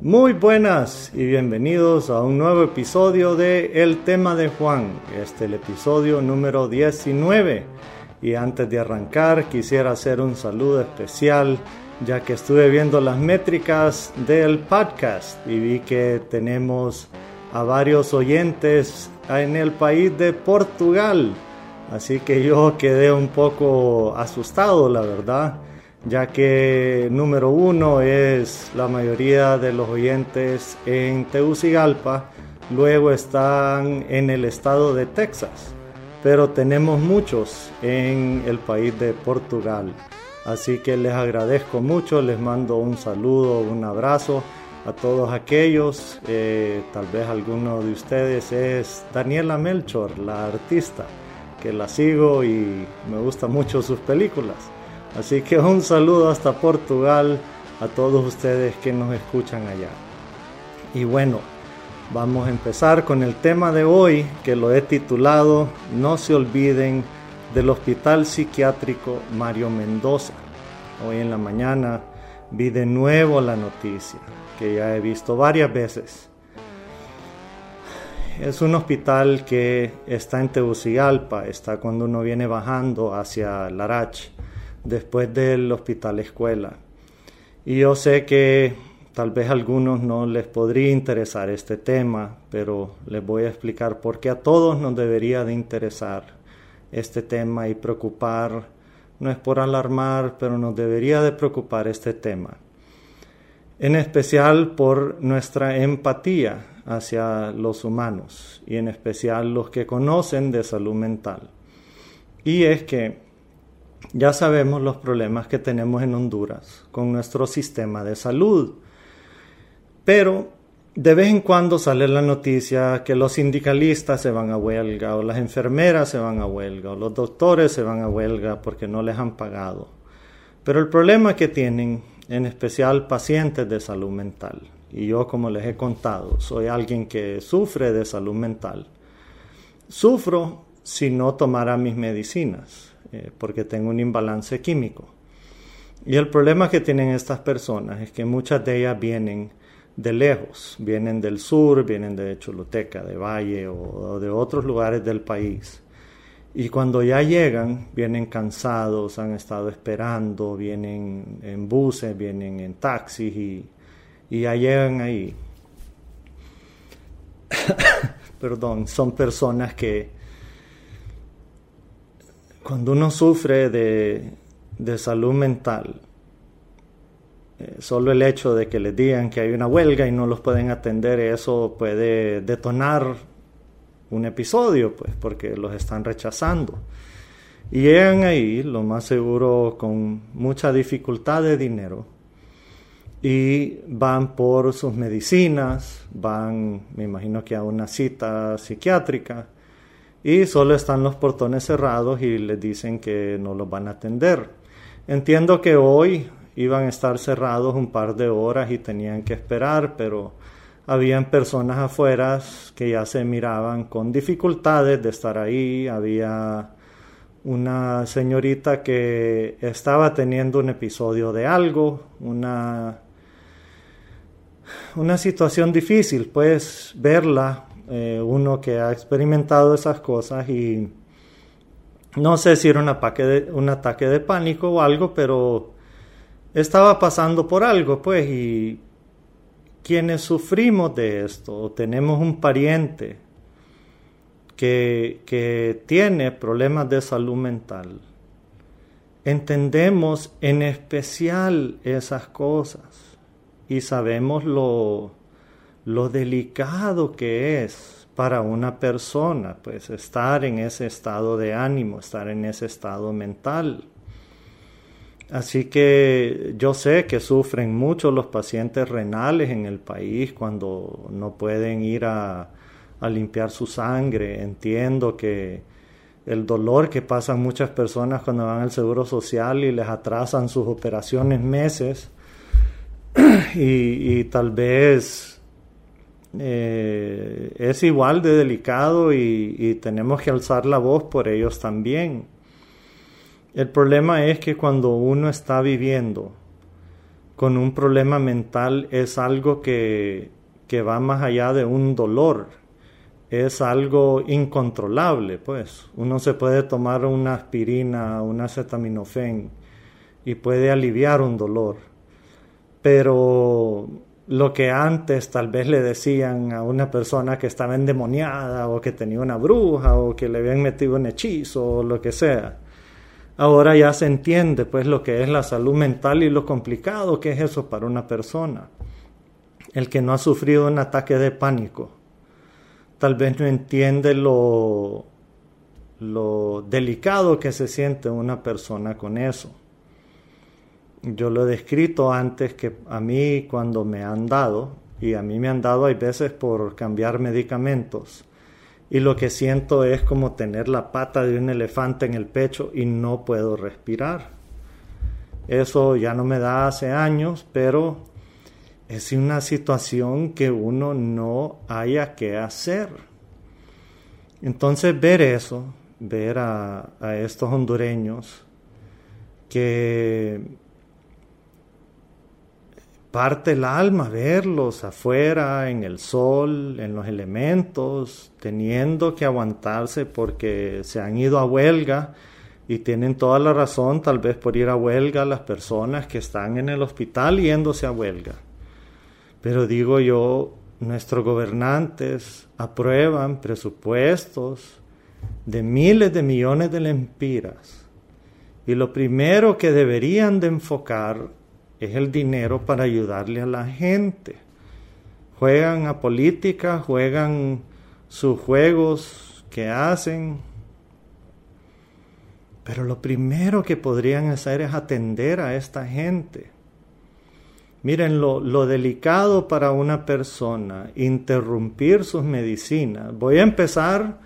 Muy buenas y bienvenidos a un nuevo episodio de El tema de Juan. Este es el episodio número 19. Y antes de arrancar quisiera hacer un saludo especial ya que estuve viendo las métricas del podcast y vi que tenemos a varios oyentes en el país de Portugal. Así que yo quedé un poco asustado, la verdad ya que número uno es la mayoría de los oyentes en Tegucigalpa, luego están en el estado de Texas, pero tenemos muchos en el país de Portugal. Así que les agradezco mucho, les mando un saludo, un abrazo a todos aquellos. Eh, tal vez alguno de ustedes es Daniela Melchor, la artista, que la sigo y me gustan mucho sus películas. Así que un saludo hasta Portugal a todos ustedes que nos escuchan allá. Y bueno, vamos a empezar con el tema de hoy que lo he titulado No se olviden del Hospital Psiquiátrico Mario Mendoza. Hoy en la mañana vi de nuevo la noticia que ya he visto varias veces. Es un hospital que está en Tegucigalpa, está cuando uno viene bajando hacia Larach después del hospital escuela. Y yo sé que tal vez a algunos no les podría interesar este tema, pero les voy a explicar por qué a todos nos debería de interesar este tema y preocupar, no es por alarmar, pero nos debería de preocupar este tema. En especial por nuestra empatía hacia los humanos y en especial los que conocen de salud mental. Y es que ya sabemos los problemas que tenemos en Honduras con nuestro sistema de salud. Pero de vez en cuando sale la noticia que los sindicalistas se van a huelga o las enfermeras se van a huelga o los doctores se van a huelga porque no les han pagado. Pero el problema que tienen, en especial pacientes de salud mental, y yo como les he contado, soy alguien que sufre de salud mental, sufro si no tomara mis medicinas eh, porque tengo un imbalance químico. Y el problema que tienen estas personas es que muchas de ellas vienen de lejos, vienen del sur, vienen de Choluteca, de Valle o, de otros lugares del país. Y cuando ya llegan, vienen cansados, han estado esperando, vienen en buses, vienen en taxis y, y ya llegan ahí. Perdón, son personas que cuando uno sufre de, salud mental, eh, solo el hecho de que les digan que hay una huelga y no los pueden atender, eso puede detonar un episodio, pues, porque los están rechazando. Y llegan ahí, lo más seguro, con mucha dificultad de dinero. Y van por sus medicinas, van, me imagino que a una cita psiquiátrica y solo están los portones cerrados y les dicen que no los van a atender. Entiendo que hoy iban a estar cerrados un par de horas y tenían que esperar, pero habían personas afuera que ya se miraban con dificultades de estar ahí, había una señorita que estaba teniendo un episodio de algo, una, una situación difícil, pues verla eh, uno que ha experimentado esas cosas y no sé si era un ataque, de, un ataque de pánico o algo, pero estaba pasando por algo, pues, y quienes sufrimos de esto, tenemos un pariente que, que tiene problemas de salud mental, entendemos en especial esas cosas y sabemos lo, lo delicado que es para una persona, pues estar en ese estado de ánimo, estar en ese estado mental. Así que yo sé que sufren mucho los pacientes renales en el país cuando no pueden ir a, limpiar su sangre. Entiendo que el dolor que pasan muchas personas cuando van al Seguro Social y les atrasan sus operaciones meses y, tal vez eh, es igual de delicado y tenemos que alzar la voz por ellos también. El problema es que cuando uno está viviendo con un problema mental es algo que, va más allá de un dolor, es algo incontrolable, pues. Uno se puede tomar una aspirina, una acetaminofén y puede aliviar un dolor. Pero lo que antes tal vez le decían a una persona que estaba endemoniada o que tenía una bruja o que le habían metido un hechizo o lo que sea, Ahora ya se entiende pues lo que es la salud mental y lo complicado que es eso para una persona. El que no ha sufrido un ataque de pánico tal vez no entiende lo, lo delicado que se siente una persona con eso. Yo lo he descrito antes que a mí cuando me han dado, y a mí me han dado hay veces por cambiar medicamentos, y lo que siento es como tener la pata de un elefante en el pecho y no puedo respirar. Eso ya no me da hace años, pero es una situación que uno no haya que hacer. Entonces ver eso, ver a, a estos hondureños que parte el alma verlos afuera, en el sol, en los elementos, teniendo que aguantarse porque se han ido a huelga y tienen toda la razón tal vez por ir a huelga las personas que están en el hospital yéndose a huelga. Pero digo yo, nuestros gobernantes aprueban presupuestos de miles de millones de lempiras y lo primero que deberían de enfocar es el dinero para ayudarle a la gente. Juegan a política, juegan sus juegos que hacen, pero lo primero que podrían hacer es atender a esta gente. Miren lo, lo, delicado para una persona interrumpir sus medicinas. Voy a empezar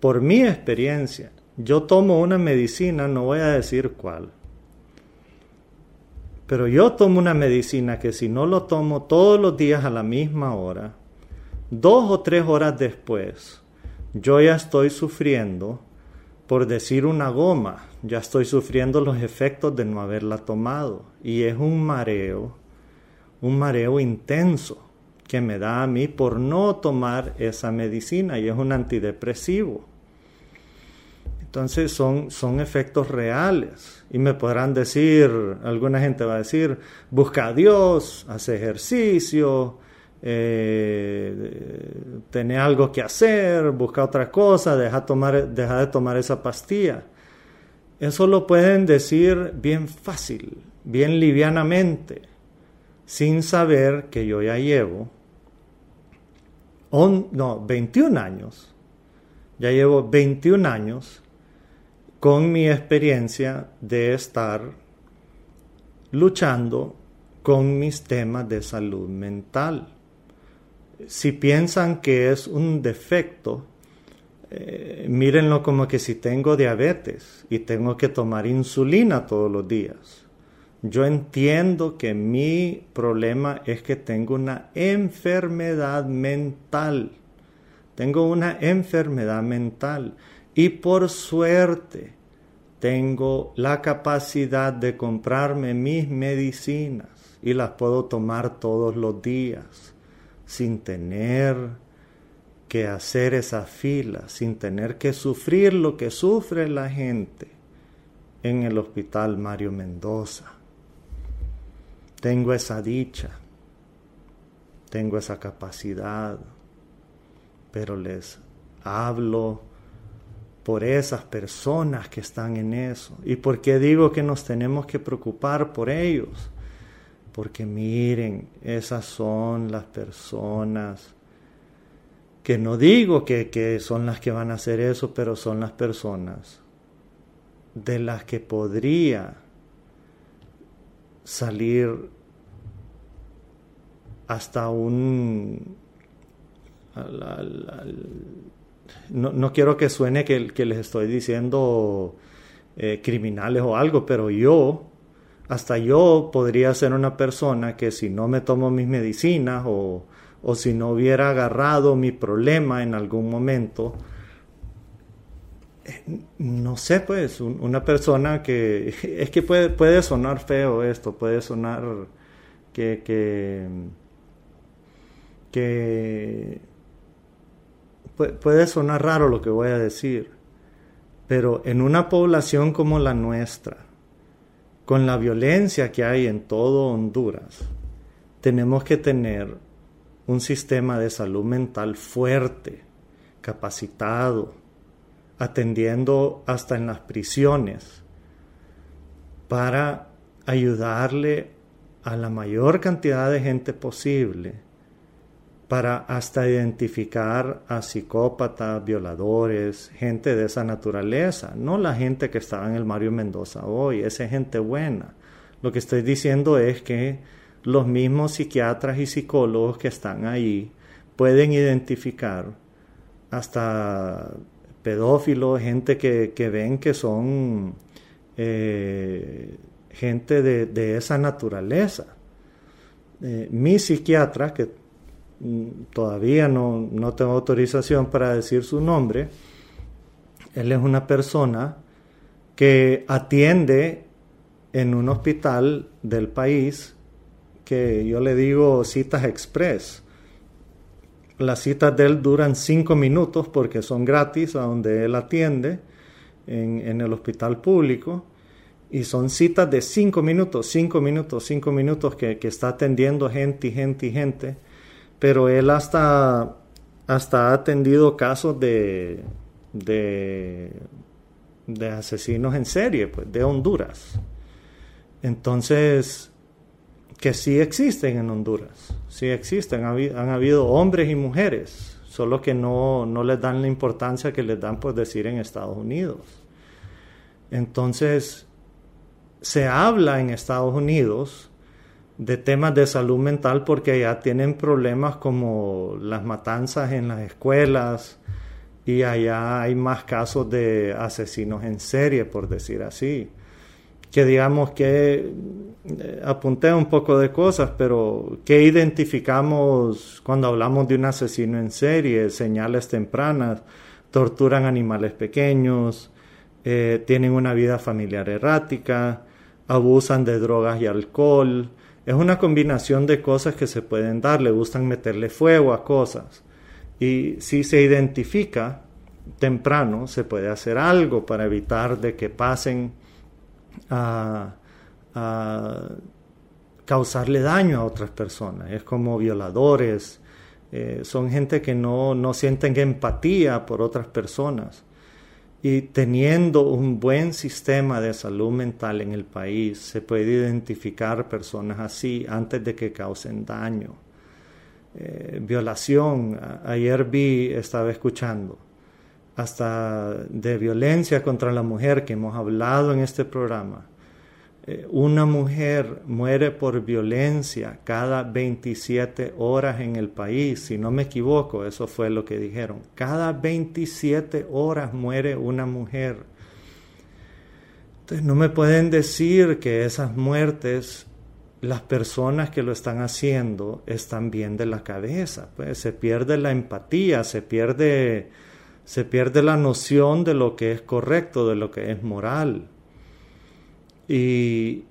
por mi experiencia. Yo tomo una medicina, no voy a decir cuál, pero yo tomo una medicina que si no lo tomo todos los días a la misma hora, dos o tres horas después, yo ya estoy sufriendo, por decir una goma, ya estoy sufriendo los efectos de no haberla tomado. Y es un mareo, un mareo intenso que me da a mí por no tomar esa medicina y es un antidepresivo. Entonces son, son efectos reales. Y me podrán decir, alguna gente va a decir, busca a Dios, hace ejercicio, eh, tiene algo que hacer, busca otra cosa, deja, tomar, deja de tomar esa pastilla. Eso lo pueden decir bien fácil, bien livianamente, sin saber que yo ya llevo no, 21 años, ya llevo 21 años con mi experiencia de estar luchando con mis temas de salud mental. Si piensan que es un defecto, eh, mírenlo como que si tengo diabetes y tengo que tomar insulina todos los días. Yo entiendo que mi problema es que tengo una enfermedad mental. Tengo una enfermedad mental y por suerte tengo la capacidad de comprarme mis medicinas y las puedo tomar todos los días sin tener que hacer esa fila, sin tener que sufrir lo que sufre la gente en el hospital Mario Mendoza. Tengo esa dicha, tengo esa capacidad, pero les hablo por esas personas que están en eso. ¿Y por qué digo que nos tenemos que preocupar por ellos? Porque miren, esas son las personas que no digo que, que son las que van a hacer eso, pero son las personas de las que podría salir hasta un... no, quiero que suene que, que les estoy diciendo eh, criminales o algo, pero yo, hasta yo podría ser una persona que si no me tomo mis medicinas o, o si no hubiera agarrado mi problema en algún momento, eh, no sé, pues, una persona que es que puede, puede sonar feo esto, puede sonar que, que, que puede sonar raro lo que voy a decir, pero en una población como la nuestra, con la violencia que hay en todo Honduras, tenemos que tener un sistema de salud mental fuerte, capacitado, atendiendo hasta en las prisiones para ayudarle a la mayor cantidad de gente posible para hasta identificar a psicópatas, violadores, gente de esa naturaleza, no la gente que estaba en el Mario Mendoza hoy, esa gente buena. Lo que estoy diciendo es que los mismos psiquiatras y psicólogos que están ahí pueden identificar hasta pedófilos, gente que, ven que son eh, gente de, esa naturaleza. Eh, mi psiquiatra, que todavía no, no tengo autorización para decir su nombre, él es una persona que atiende en un hospital del país que yo le digo citas express. Las citas de él duran cinco minutos porque son gratis a donde él atiende en, el hospital público y son citas de cinco minutos, cinco minutos, cinco minutos que, está atendiendo gente gente y gente, pero él hasta, hasta ha atendido casos de, de, asesinos en serie, pues, de Honduras. Entonces, que sí existen en Honduras, sí existen, han habido hombres y mujeres, solo que no, no les dan la importancia que les dan por decir en Estados Unidos. Entonces, se habla en Estados Unidos de temas de salud mental porque ya tienen problemas como las matanzas en las escuelas y allá hay más casos de asesinos en serie, por decir así que digamos que eh, apunté un poco de cosas, pero ¿qué identificamos cuando hablamos de un asesino en serie? Señales tempranas, torturan animales pequeños, eh, tienen una vida familiar errática, abusan de drogas y alcohol. Es una combinación de cosas que se pueden dar, le gustan meterle fuego a cosas. Y si se identifica temprano, se puede hacer algo para evitar de que pasen a, causarle daño a otras personas. Es como violadores, eh, son gente que no, no sienten empatía por otras personas. Y teniendo un buen sistema de salud mental en el país, se puede identificar personas así antes de que causen daño. Eh, violación, ayer vi, estaba escuchando, hasta de violencia contra la mujer que hemos hablado en este programa. Eh, una mujer muere por violencia cada 27 horas en el país, si no me equivoco, eso fue lo que dijeron. Cada 27 horas muere una mujer. Entonces no me pueden decir que esas muertes, las personas que lo están haciendo están bien de la cabeza. Pues se pierde la empatía, se pierde se pierde la noción de lo que es correcto, de lo que es moral. Y,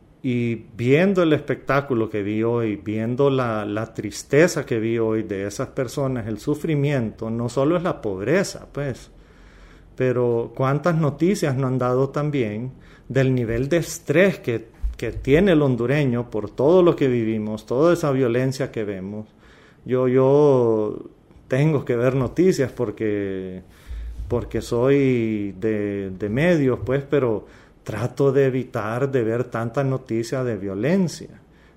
viendo el espectáculo que vi hoy, viendo la, tristeza que vi hoy de esas personas, el sufrimiento, no solo es la pobreza, pues, pero cuántas noticias nos han dado también del nivel de estrés que, que tiene el hondureño por todo lo que vivimos, toda esa violencia que vemos. Yo, yo tengo que ver noticias porque porque soy de, medios, pues, pero trato de evitar de ver tantas noticias de violencia.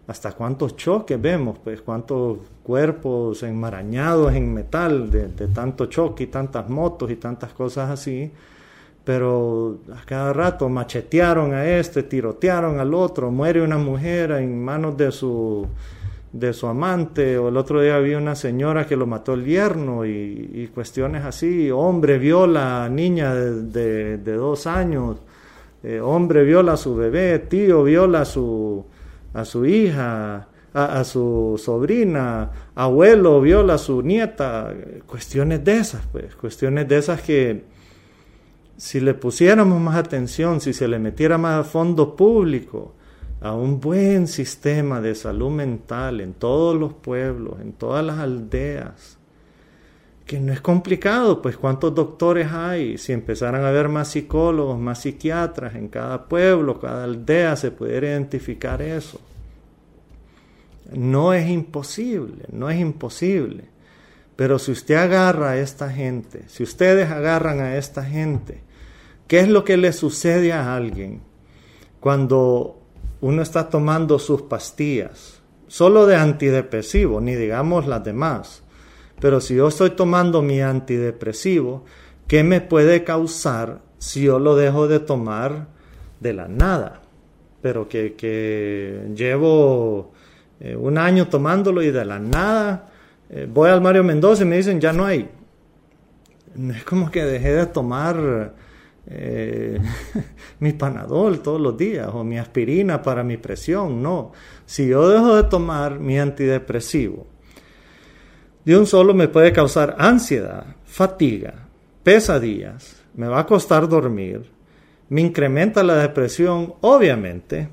hasta cuántos choques vemos, pues cuántos cuerpos enmarañados en metal de, tanto choque y tantas motos y tantas cosas así. Pero a cada rato machetearon a este, tirotearon al otro, muere una mujer en manos de su, de su amante, o el otro día había una señora que lo mató el yerno y, cuestiones así, hombre viola niña de, dos años, eh, hombre viola a su bebé, tío viola a su, a su hija, a, a, su sobrina, abuelo viola a su nieta, cuestiones de esas, pues, cuestiones de esas que si le pusiéramos más atención, si se le metiera más fondo público a un buen sistema de salud mental en todos los pueblos, en todas las aldeas, que no es complicado, pues cuántos doctores hay, si empezaran a haber más psicólogos, más psiquiatras en cada pueblo, cada aldea, se pudiera identificar eso. No es imposible, no es imposible. Pero si usted agarra a esta gente, si ustedes agarran a esta gente ¿Qué es lo que le sucede a alguien cuando uno está tomando sus pastillas? Solo de antidepresivo, ni digamos las demás. Pero si yo estoy tomando mi antidepresivo, ¿qué me puede causar si yo lo dejo de tomar de la nada? Pero que, llevo eh, un año tomándolo y de la nada eh, voy al Mario Mendoza y me dicen ya no hay. No es como que dejé de tomar eh, mi panadol todos los días o mi aspirina para mi presión. No, si yo dejo de tomar mi antidepresivo, de un solo me puede causar ansiedad, fatiga, pesadillas, me va a costar dormir, me incrementa la depresión, obviamente,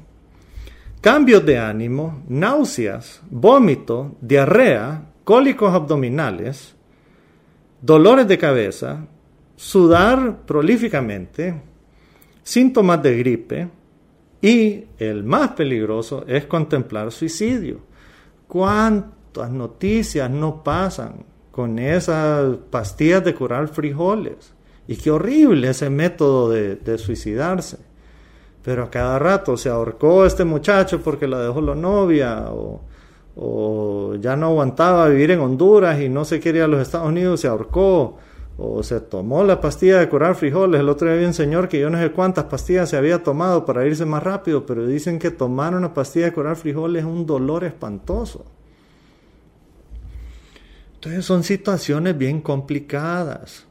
cambios de ánimo, náuseas, vómito, diarrea, cólicos abdominales, dolores de cabeza, sudar prolíficamente, síntomas de gripe y el más peligroso es contemplar suicidio. ¿Cuántas noticias no pasan con esas pastillas de curar frijoles? Y qué horrible ese método de, suicidarse. Pero a cada rato se ahorcó este muchacho porque la dejó la novia o, o ya no aguantaba vivir en Honduras y no se quería a los Estados Unidos, se ahorcó o se tomó la pastilla de curar frijoles. El otro día había un señor que yo no sé cuántas pastillas se había tomado para irse más rápido, pero dicen que tomar una pastilla de curar frijoles es un dolor espantoso. Entonces son situaciones bien complicadas.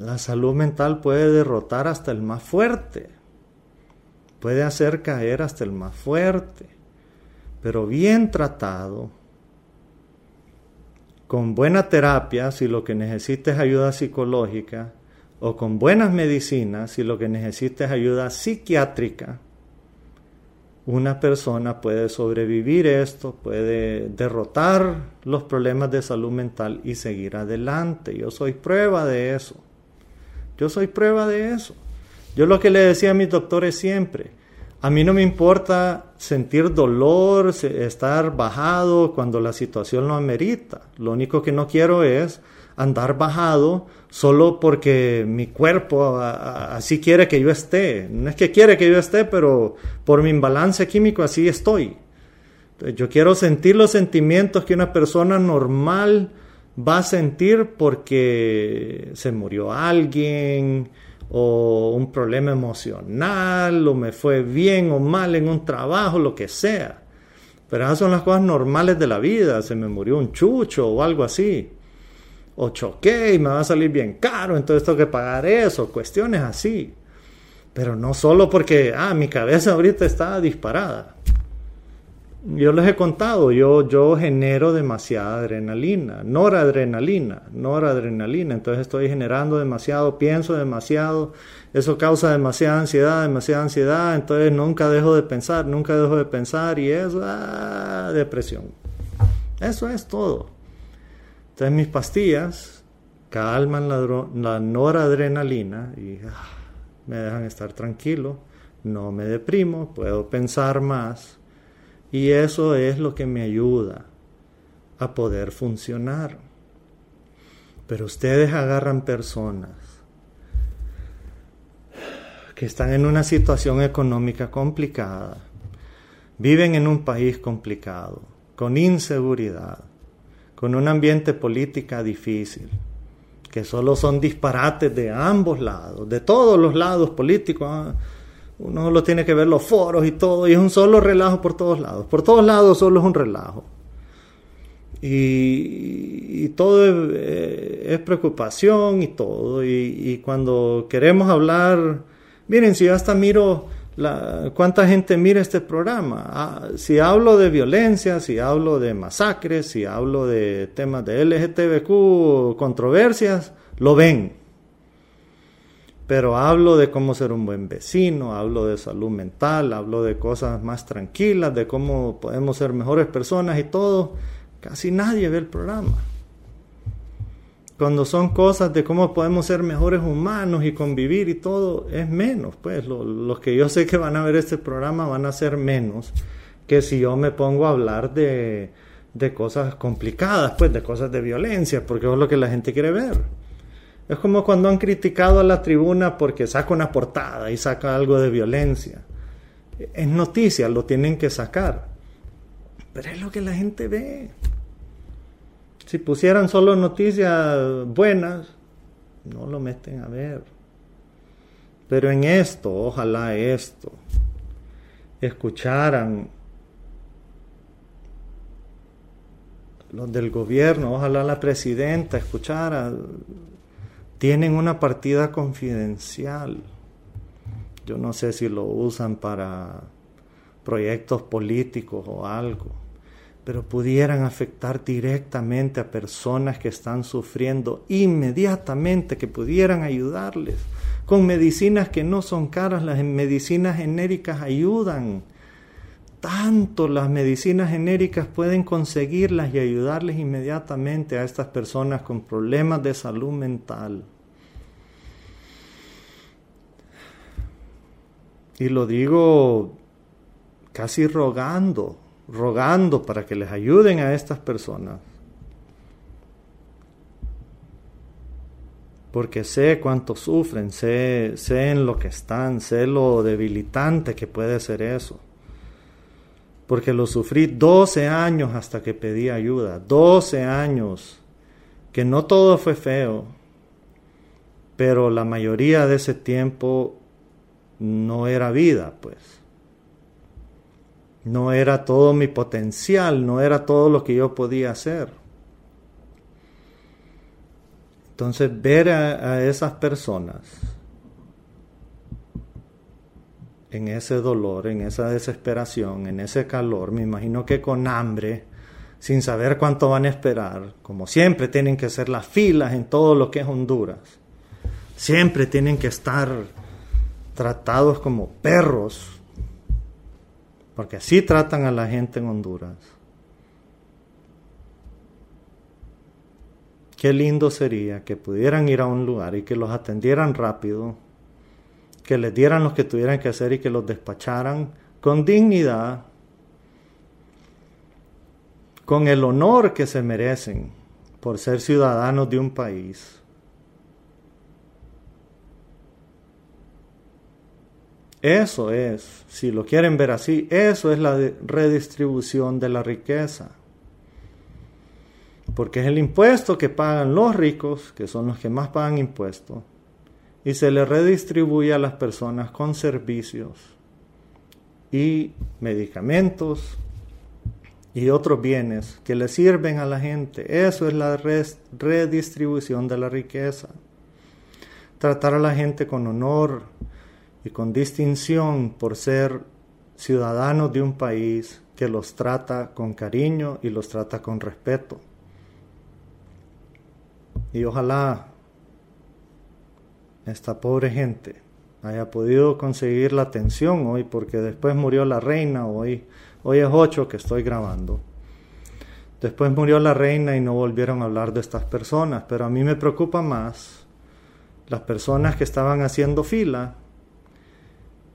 La salud mental puede derrotar hasta el más fuerte, puede hacer caer hasta el más fuerte, pero bien tratado con buena terapia si lo que necesitas es ayuda psicológica, o con buenas medicinas si lo que necesitas es ayuda psiquiátrica, una persona puede sobrevivir esto, puede derrotar los problemas de salud mental y seguir adelante. Yo soy prueba de eso. Yo soy prueba de eso. Yo lo que le decía a mis doctores siempre, a mí no me importa sentir dolor, estar bajado cuando la situación lo amerita. Lo único que no quiero es andar bajado solo porque mi cuerpo así quiere que yo esté. No es que quiere que yo esté, pero por mi imbalance químico así estoy. Yo quiero sentir los sentimientos que una persona normal va a sentir porque se murió alguien, o un problema emocional, o me fue bien o mal en un trabajo, lo que sea. Pero esas son las cosas normales de la vida, se me murió un chucho o algo así. O choqué y me va a salir bien caro, entonces tengo que pagar eso, cuestiones así. Pero no solo porque, ah, mi cabeza ahorita está disparada yo les he contado, yo, yo genero demasiada adrenalina, noradrenalina, noradrenalina, entonces estoy generando demasiado, pienso demasiado, eso causa demasiada ansiedad, demasiada ansiedad, entonces nunca dejo de pensar, nunca dejo de pensar y es ah, depresión. Eso es todo. Entonces mis pastillas calman la, la noradrenalina y ah, me dejan estar tranquilo, no me deprimo, puedo pensar más y eso es lo que me ayuda a poder funcionar. Pero ustedes agarran personas que están en una situación económica complicada, viven en un país complicado, con inseguridad, con un ambiente política difícil, que solo son disparates de ambos lados, de todos los lados políticos. ¿ah? Uno lo tiene que ver los foros y todo, y es un solo relajo por todos lados. Por todos lados solo es un relajo. Y, todo es, preocupación y todo. Y, cuando queremos hablar, miren, si yo hasta miro la, cuánta gente mira este programa. Ah, si hablo de violencia, si hablo de masacres, si hablo de temas de LGTBQ, controversias, lo ven. Pero hablo de cómo ser un buen vecino, hablo de salud mental, hablo de cosas más tranquilas, de cómo podemos ser mejores personas y todo Casi nadie ve el programa. Cuando son cosas de cómo podemos ser mejores humanos y convivir y todo, es menos. Pues los que yo sé que van a ver este programa van a ser menos que si yo me pongo a hablar de, de cosas complicadas, pues de cosas de violencia, porque es lo que la gente quiere ver. Es como cuando han criticado a la tribuna porque saca una portada y saca algo de violencia. Es noticia, lo tienen que sacar. Pero es lo que la gente ve. Si pusieran solo noticias buenas, no lo meten a ver. Pero en esto, ojalá esto, escucharan los del gobierno, ojalá la presidenta escuchara, tienen una partida confidencial. Yo no sé si lo usan para proyectos políticos o algo pero pudieran afectar directamente a personas que están sufriendo inmediatamente, que pudieran ayudarles con medicinas que no son caras, las medicinas genéricas ayudan. Tanto las medicinas genéricas pueden conseguirlas y ayudarles inmediatamente a estas personas con problemas de salud mental. Y lo digo casi rogando, rogando para que les ayuden a estas personas. Porque sé cuánto sufren, sé, sé en lo que están, sé lo debilitante que puede ser eso. Porque lo sufrí 12 años hasta que pedí ayuda, 12 años, que no todo fue feo, pero la mayoría de ese tiempo no era vida, pues no era todo mi potencial, no era todo lo que yo podía hacer. Entonces ver a, esas personas en ese dolor, en esa desesperación, en ese calor, me imagino que con hambre, sin saber cuánto van a esperar, como siempre tienen que ser las filas en todo lo que es Honduras, siempre tienen que estar tratados como perros porque así tratan a la gente en Honduras. Qué lindo sería que pudieran ir a un lugar y que los atendieran rápido, que les dieran lo que tuvieran que hacer y que los despacharan con dignidad, con el honor que se merecen por ser ciudadanos de un país. Eso es, si lo quieren ver así, eso es la redistribución de la riqueza. Porque es el impuesto que pagan los ricos, que son los que más pagan impuestos, y se le redistribuye a las personas con servicios y medicamentos y otros bienes que le sirven a la gente. Eso es la redistribución de la riqueza. Tratar a la gente con honor, y con distinción por ser ciudadanos de un país que los trata con cariño y los trata con respeto. Y ojalá esta pobre gente haya podido conseguir la atención hoy, porque después murió la reina, hoy, hoy es 8 que estoy grabando. Después murió la reina y no volvieron a hablar de estas personas, pero a mí me preocupa más las personas que estaban haciendo fila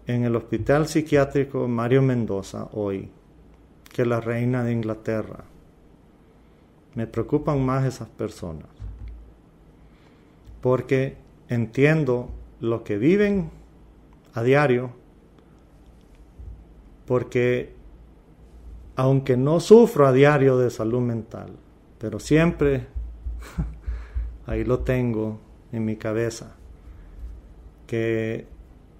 en el hospital psiquiátrico Mario Mendoza hoy que la reina de Inglaterra. Me preocupan más esas personas porque entiendo lo que viven a diario, porque aunque no sufro a diario de salud mental, pero siempre ahí lo tengo en mi cabeza, que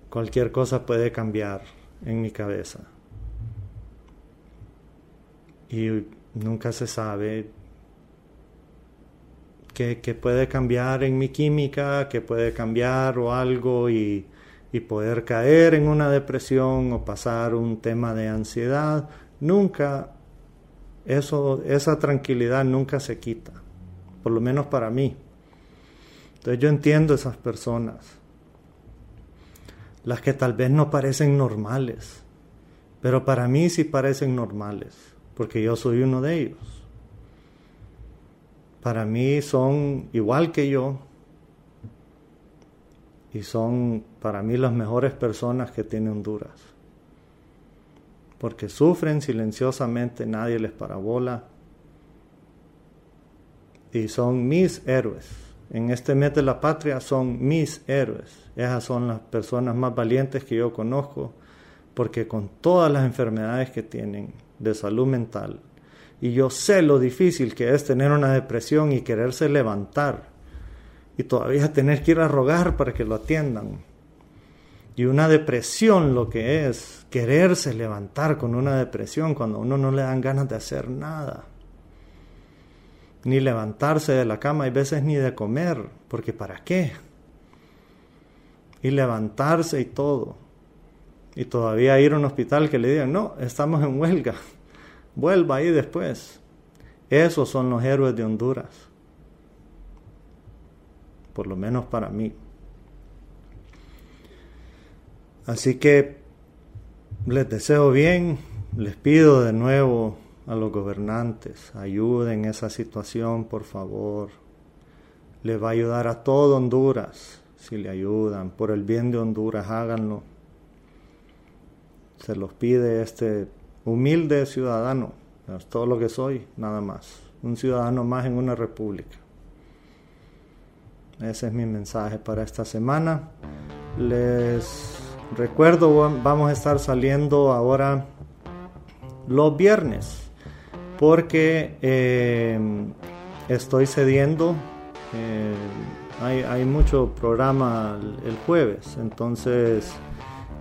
cualquier cosa puede cambiar en mi cabeza. Y nunca se sabe qué, puede cambiar en mi química, qué puede cambiar o algo y, y poder caer en una depresión o pasar un tema de ansiedad nunca, eso, esa tranquilidad nunca se quita, por lo menos para mí. Entonces yo entiendo esas personas, las que tal vez no parecen normales, pero para mí sí parecen normales, porque yo soy uno de ellos. Para mí son igual que yo y son para mí las mejores personas que tiene Honduras porque sufren silenciosamente, nadie les parabola. Y son mis héroes. En este mes de la patria son mis héroes. Esas son las personas más valientes que yo conozco, porque con todas las enfermedades que tienen de salud mental, y yo sé lo difícil que es tener una depresión y quererse levantar, y todavía tener que ir a rogar para que lo atiendan y una depresión lo que es quererse levantar con una depresión cuando a uno no le dan ganas de hacer nada. Ni levantarse de la cama, hay veces ni de comer, porque ¿para qué? Y levantarse y todo. Y todavía ir a un hospital que le digan, no, estamos en huelga, vuelva ahí después. Esos son los héroes de Honduras. Por lo menos para mí. Así que les deseo bien, les pido de nuevo a los gobernantes, ayuden en esa situación, por favor. Les va a ayudar a todo Honduras si le ayudan. Por el bien de Honduras, háganlo. Se los pide este humilde ciudadano. Es todo lo que soy, nada más. Un ciudadano más en una república. Ese es mi mensaje para esta semana. Les Recuerdo, vamos a estar saliendo ahora los viernes porque eh, estoy cediendo. Eh, hay, mucho programa el, jueves, entonces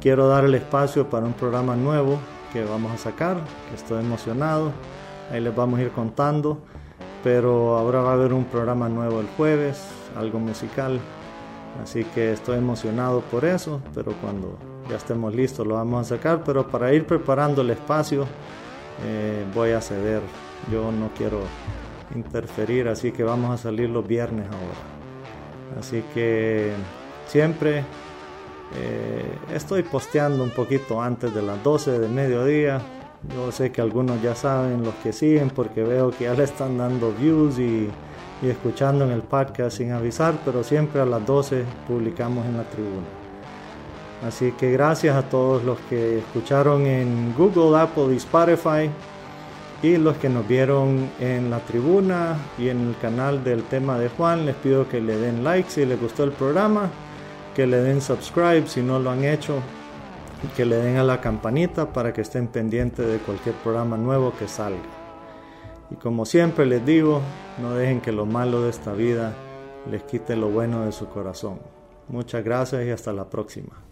quiero dar el espacio para un programa nuevo que vamos a sacar, estoy emocionado, ahí les vamos a ir contando, pero ahora va a haber un programa nuevo el jueves, algo musical, Así que estoy emocionado por eso, pero cuando ya estemos listos lo vamos a sacar. Pero para ir preparando el espacio eh, voy a ceder. Yo no quiero interferir, así que vamos a salir los viernes ahora. Así que siempre eh, estoy posteando un poquito antes de las 12 de mediodía. Yo sé que algunos ya saben los que siguen porque veo que ya le están dando views y y escuchando en el podcast sin avisar, pero siempre a las 12 publicamos en la tribuna. Así que gracias a todos los que escucharon en Google, Apple y Spotify y los que nos vieron en la tribuna y en el canal del tema de Juan. Les pido que le den like si les gustó el programa, que le den subscribe si no lo han hecho, que le den a la campanita para que estén pendientes de cualquier programa nuevo que salga. Y como siempre les digo, no dejen que lo malo de esta vida les quite lo bueno de su corazón. Muchas gracias y hasta la próxima.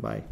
Bye.